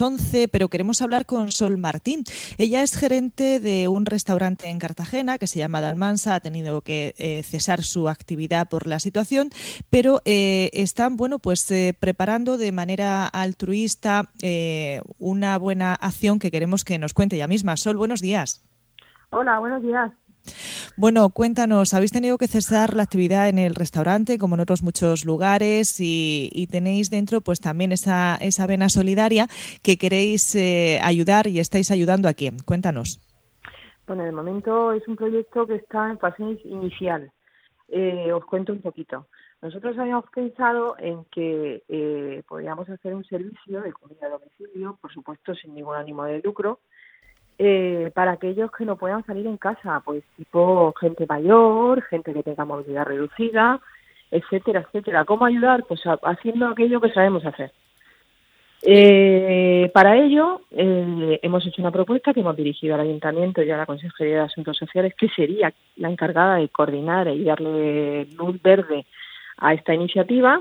11, pero queremos hablar con Sol Martín. Ella es gerente de un restaurante en Cartagena que se llama Dalmansa, ha tenido que eh, cesar su actividad por la situación, pero eh, están bueno, pues, eh, preparando de manera altruista una buena acción que queremos que nos cuente ella misma. Sol, buenos días. Hola, buenos días. Bueno, cuéntanos, habéis tenido que cesar la actividad en el restaurante, como en otros muchos lugares, y, tenéis dentro pues también esa, esa vena solidaria que queréis eh, ayudar y estáis ayudando a quién. Cuéntanos. Bueno, de momento es un proyecto que está en fase inicial. Eh, os cuento un poquito. Nosotros habíamos pensado en que eh, podríamos hacer un servicio de comida a domicilio, por supuesto sin ningún ánimo de lucro, eh, para aquellos que no puedan salir en casa, pues tipo gente mayor, gente que tenga movilidad reducida, etcétera, etcétera. ¿Cómo ayudar? Pues haciendo aquello que sabemos hacer. Eh, para ello, eh, hemos hecho una propuesta que hemos dirigido al Ayuntamiento y a la Consejería de Asuntos Sociales, que sería la encargada de coordinar y darle luz verde a esta iniciativa.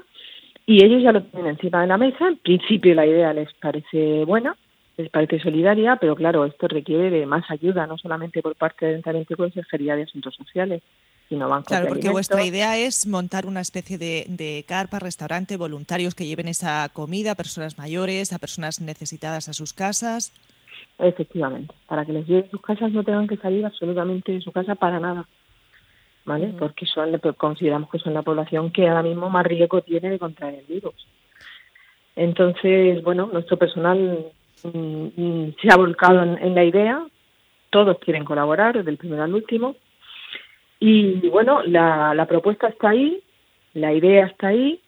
Y ellos ya lo tienen encima de la mesa. En principio, la idea les parece buena les parece solidaria, pero claro, esto requiere de más ayuda, no solamente por parte del Ayuntamiento y Consejería de Asuntos Sociales, sino bancos Claro, porque vuestra idea es montar una especie de, de, carpa, restaurante, voluntarios que lleven esa comida a personas mayores, a personas necesitadas a sus casas. Efectivamente, para que les lleven a sus casas no tengan que salir absolutamente de su casa para nada. ¿Vale? Porque son, consideramos que son la población que ahora mismo más riesgo tiene de contraer el virus. Entonces, bueno, nuestro personal Mm, se ha volcado en, la idea, todos quieren colaborar, desde el primero al último, y bueno, la, la propuesta está ahí, la idea está ahí,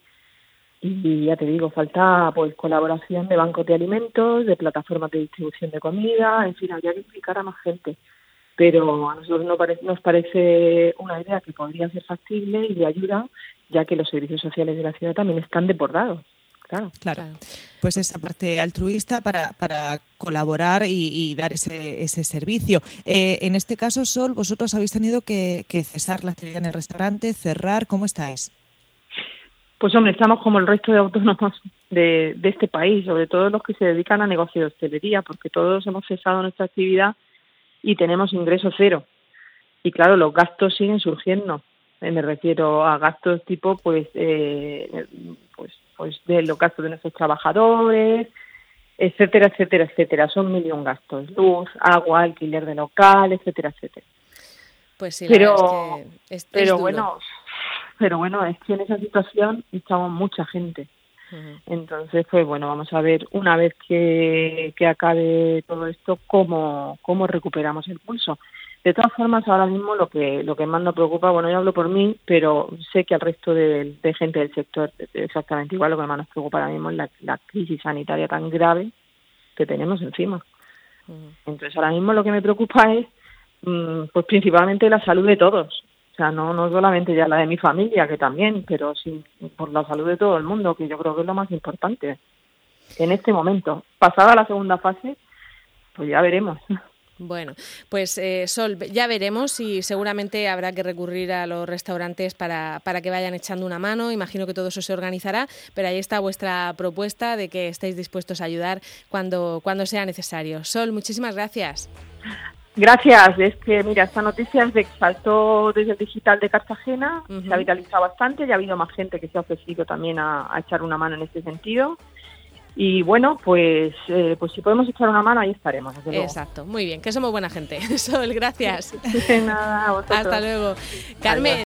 y ya te digo, falta pues colaboración de bancos de alimentos, de plataformas de distribución de comida, en fin, habría que implicar a más gente. Pero a nosotros nos parece, nos parece una idea que podría ser factible y de ayuda, ya que los servicios sociales de la ciudad también están desbordados. Claro. claro. Pues esa parte altruista para, para colaborar y, dar ese, ese servicio. Eh, en este caso, Sol, vosotros habéis tenido que, cesar la actividad en el restaurante, cerrar. ¿Cómo estáis? Pues hombre, estamos como el resto de autónomos de, de este país, sobre todo los que se dedican a negocio de hostelería, porque todos hemos cesado nuestra actividad y tenemos ingreso cero. Y claro, los gastos siguen surgiendo. Eh, me refiero a gastos tipo, pues, eh, pues pues de los gastos de nuestros trabajadores, etcétera, etcétera, etcétera. Son millón gastos, luz, agua, alquiler de local, etcétera, etcétera. Pues sí, pero, pero bueno, pero bueno, es que en esa situación estamos mucha gente. Entonces, pues bueno, vamos a ver una vez que, que acabe todo esto cómo, cómo recuperamos el pulso. De todas formas, ahora mismo lo que lo que más nos preocupa, bueno, yo hablo por mí, pero sé que al resto de, gente del sector exactamente igual, lo que más nos preocupa ahora mismo es la, crisis sanitaria tan grave que tenemos encima. Entonces, ahora mismo lo que me preocupa es, mm, pues principalmente la salud de todos. O sea, no, no solamente ya la de mi familia, que también, pero sí por la salud de todo el mundo, que yo creo que es lo más importante en este momento. Pasada la segunda fase, pues ya veremos. Bueno, pues eh, Sol, ya veremos y seguramente habrá que recurrir a los restaurantes para, para, que vayan echando una mano. Imagino que todo eso se organizará, pero ahí está vuestra propuesta de que estéis dispuestos a ayudar cuando, cuando sea necesario. Sol, muchísimas gracias. Gracias. Es que, mira, esta noticia es de que saltó desde el digital de Cartagena, se ha viralizado bastante, ya ha habido más gente que se ha ofrecido también a, a echar una mano en este sentido. Y bueno, pues, eh, pues si podemos echar una mano, ahí estaremos. Exacto, muy bien, que somos buena gente. Sol, gracias. nada, Hasta luego. Carmen.